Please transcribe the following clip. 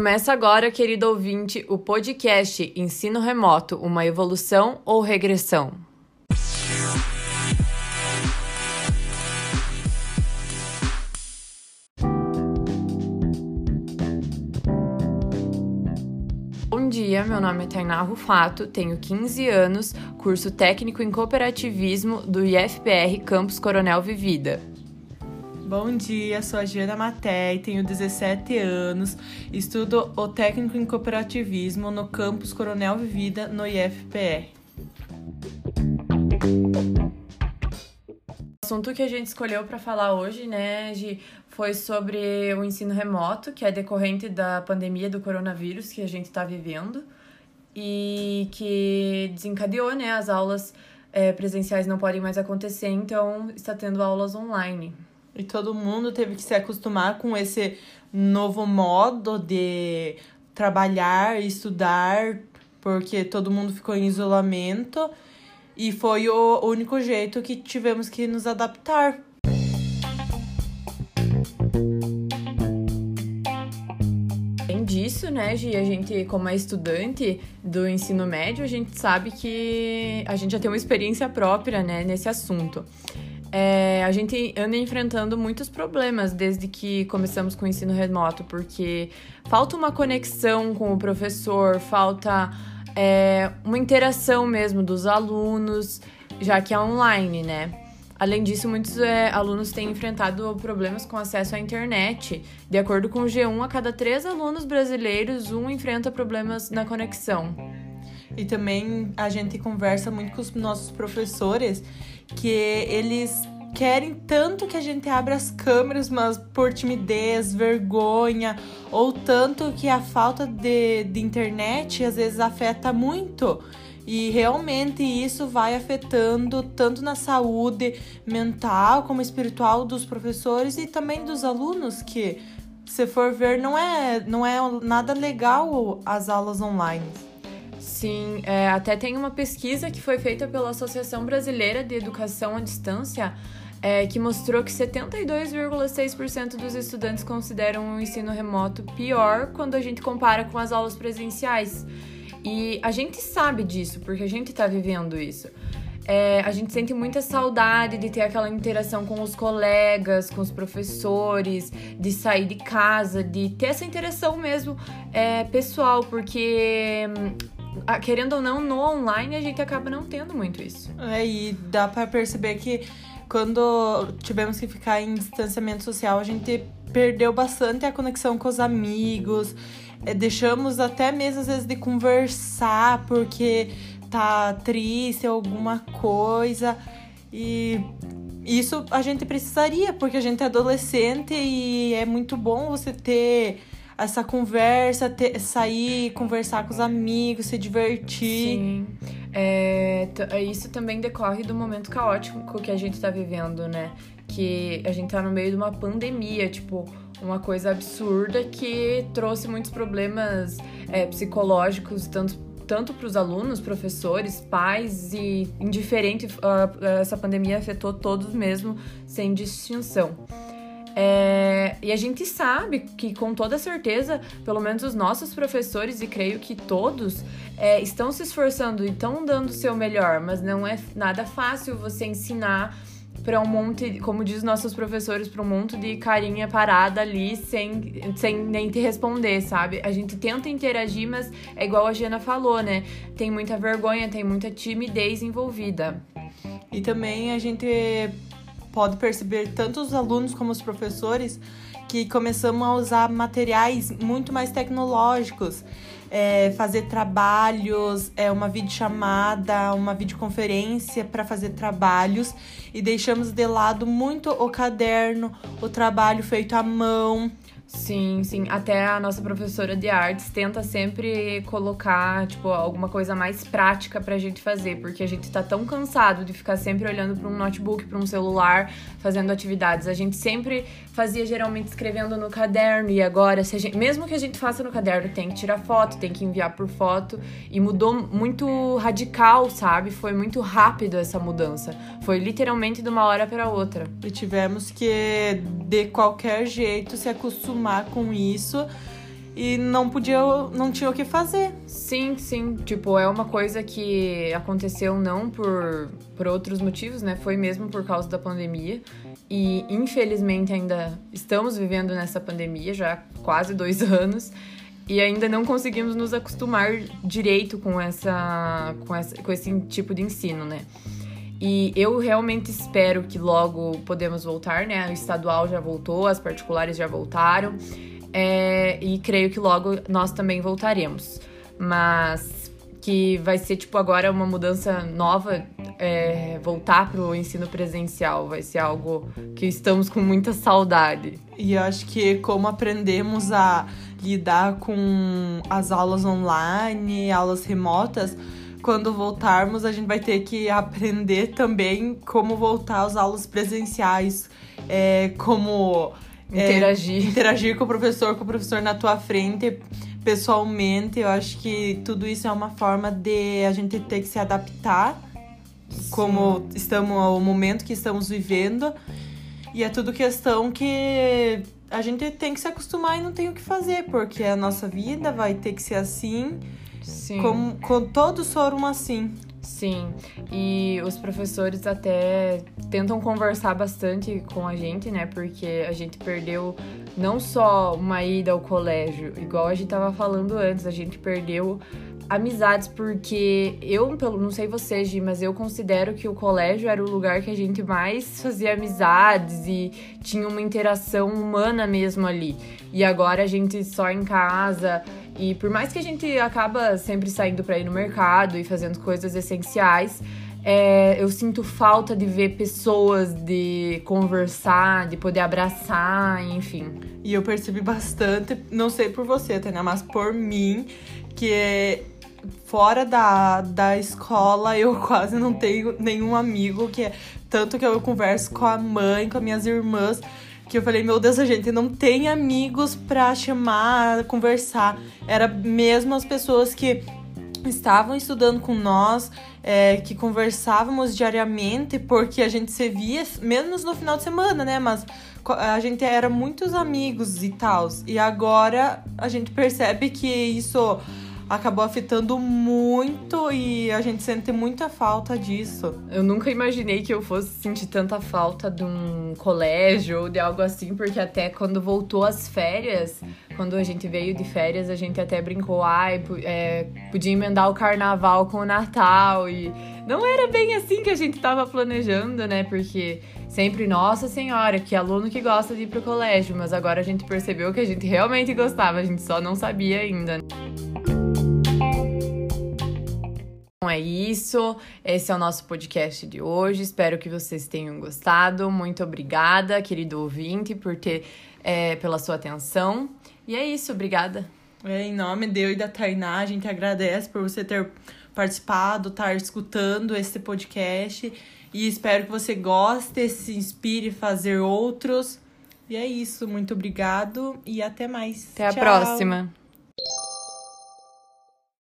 Começa agora, querido ouvinte, o podcast Ensino Remoto, uma evolução ou regressão? Bom dia, meu nome é Tainá Rufato, tenho 15 anos, curso técnico em cooperativismo do IFPR Campus Coronel Vivida. Bom dia, sou a Giana Maté, tenho 17 anos, estudo o técnico em cooperativismo no campus Coronel Vivida, no IFPR. O assunto que a gente escolheu para falar hoje, né, Gi, foi sobre o ensino remoto, que é decorrente da pandemia do coronavírus que a gente está vivendo e que desencadeou, né, as aulas é, presenciais não podem mais acontecer, então está tendo aulas online. E todo mundo teve que se acostumar com esse novo modo de trabalhar, estudar, porque todo mundo ficou em isolamento e foi o único jeito que tivemos que nos adaptar. Além disso, né, Gi, a gente, como é estudante do ensino médio, a gente sabe que a gente já tem uma experiência própria, né, nesse assunto. É, a gente anda enfrentando muitos problemas desde que começamos com o ensino remoto, porque falta uma conexão com o professor, falta é, uma interação mesmo dos alunos, já que é online, né? Além disso, muitos é, alunos têm enfrentado problemas com acesso à internet. De acordo com o G1, a cada três alunos brasileiros, um enfrenta problemas na conexão. E também a gente conversa muito com os nossos professores que eles querem tanto que a gente abra as câmeras, mas por timidez, vergonha, ou tanto que a falta de, de internet às vezes afeta muito. E realmente isso vai afetando tanto na saúde mental como espiritual dos professores e também dos alunos, que se for ver, não é, não é nada legal as aulas online. Sim, é, até tem uma pesquisa que foi feita pela Associação Brasileira de Educação à Distância é, que mostrou que 72,6% dos estudantes consideram o ensino remoto pior quando a gente compara com as aulas presenciais. E a gente sabe disso, porque a gente está vivendo isso. É, a gente sente muita saudade de ter aquela interação com os colegas, com os professores, de sair de casa, de ter essa interação mesmo é, pessoal, porque querendo ou não, no online a gente acaba não tendo muito isso. É, e dá para perceber que quando tivemos que ficar em distanciamento social, a gente perdeu bastante a conexão com os amigos. É, deixamos até mesmo às vezes de conversar porque tá triste alguma coisa. E isso a gente precisaria, porque a gente é adolescente e é muito bom você ter essa conversa, ter, sair, conversar com os amigos, se divertir. Sim. É, é, isso também decorre do momento caótico que a gente tá vivendo, né? Que a gente tá no meio de uma pandemia, tipo, uma coisa absurda que trouxe muitos problemas é, psicológicos, tanto tanto para os alunos, professores, pais e indiferente, uh, essa pandemia afetou todos mesmo, sem distinção. É, e a gente sabe que, com toda certeza, pelo menos os nossos professores, e creio que todos, é, estão se esforçando e estão dando o seu melhor, mas não é nada fácil você ensinar para um monte, como diz nossos professores, para um monte de carinha parada ali sem, sem nem te responder, sabe? A gente tenta interagir, mas é igual a Giana falou, né? Tem muita vergonha, tem muita timidez envolvida. E também a gente pode perceber tanto os alunos como os professores que começamos a usar materiais muito mais tecnológicos, é, fazer trabalhos, é, uma videochamada, uma videoconferência para fazer trabalhos e deixamos de lado muito o caderno, o trabalho feito à mão. Sim, sim. Até a nossa professora de artes tenta sempre colocar, tipo, alguma coisa mais prática pra gente fazer, porque a gente tá tão cansado de ficar sempre olhando para um notebook, para um celular, fazendo atividades. A gente sempre fazia geralmente escrevendo no caderno e agora, se gente, mesmo que a gente faça no caderno, tem que tirar foto, tem que enviar por foto e mudou muito radical, sabe? Foi muito rápido essa mudança. Foi literalmente de uma hora para outra. E tivemos que de qualquer jeito se acostumar acostumar com isso e não podia, não tinha o que fazer. Sim, sim. Tipo, é uma coisa que aconteceu não por, por outros motivos, né? Foi mesmo por causa da pandemia. E infelizmente ainda estamos vivendo nessa pandemia já há quase dois anos. E ainda não conseguimos nos acostumar direito com essa, com essa com esse tipo de ensino, né? E eu realmente espero que logo podemos voltar, né? O estadual já voltou, as particulares já voltaram. É, e creio que logo nós também voltaremos. Mas que vai ser, tipo, agora uma mudança nova, é, voltar para o ensino presencial. Vai ser algo que estamos com muita saudade. E eu acho que como aprendemos a lidar com as aulas online, aulas remotas, quando voltarmos, a gente vai ter que aprender também como voltar às aulas presenciais, é, como Interagir. É, interagir com o professor, com o professor na tua frente, pessoalmente. Eu acho que tudo isso é uma forma de a gente ter que se adaptar, Sim. como estamos ao momento que estamos vivendo. E é tudo questão que a gente tem que se acostumar e não tem o que fazer, porque a nossa vida vai ter que ser assim. Sim. Como, com todos foram assim. Sim, e os professores até tentam conversar bastante com a gente, né? Porque a gente perdeu não só uma ida ao colégio, igual a gente tava falando antes, a gente perdeu amizades, porque eu, não sei você, Gi, mas eu considero que o colégio era o lugar que a gente mais fazia amizades e tinha uma interação humana mesmo ali. E agora a gente só em casa, e por mais que a gente acaba sempre saindo para ir no mercado e fazendo coisas essenciais, é, eu sinto falta de ver pessoas, de conversar, de poder abraçar, enfim. E eu percebi bastante, não sei por você, Tânia, mas por mim, que fora da, da escola eu quase não tenho nenhum amigo, que é tanto que eu converso com a mãe, com as minhas irmãs que eu falei, meu Deus, a gente não tem amigos pra chamar, conversar. Era mesmo as pessoas que estavam estudando com nós, é, que conversávamos diariamente, porque a gente se via, menos no final de semana, né? Mas a gente era muitos amigos e tal. E agora a gente percebe que isso acabou afetando muito e a gente sente muita falta disso. Eu nunca imaginei que eu fosse sentir tanta falta de um colégio ou de algo assim, porque até quando voltou as férias, quando a gente veio de férias, a gente até brincou, ai, é, podia emendar o carnaval com o Natal e não era bem assim que a gente tava planejando, né? Porque sempre, nossa senhora, que aluno que gosta de ir pro colégio, mas agora a gente percebeu que a gente realmente gostava, a gente só não sabia ainda. Então é isso. Esse é o nosso podcast de hoje. Espero que vocês tenham gostado. Muito obrigada, querido ouvinte, por ter é, pela sua atenção. E é isso, obrigada. É, em nome de eu e da Tainá, a gente agradece por você ter participado, estar escutando esse podcast. E espero que você goste, se inspire a fazer outros. E é isso. Muito obrigado e até mais. Até a próxima.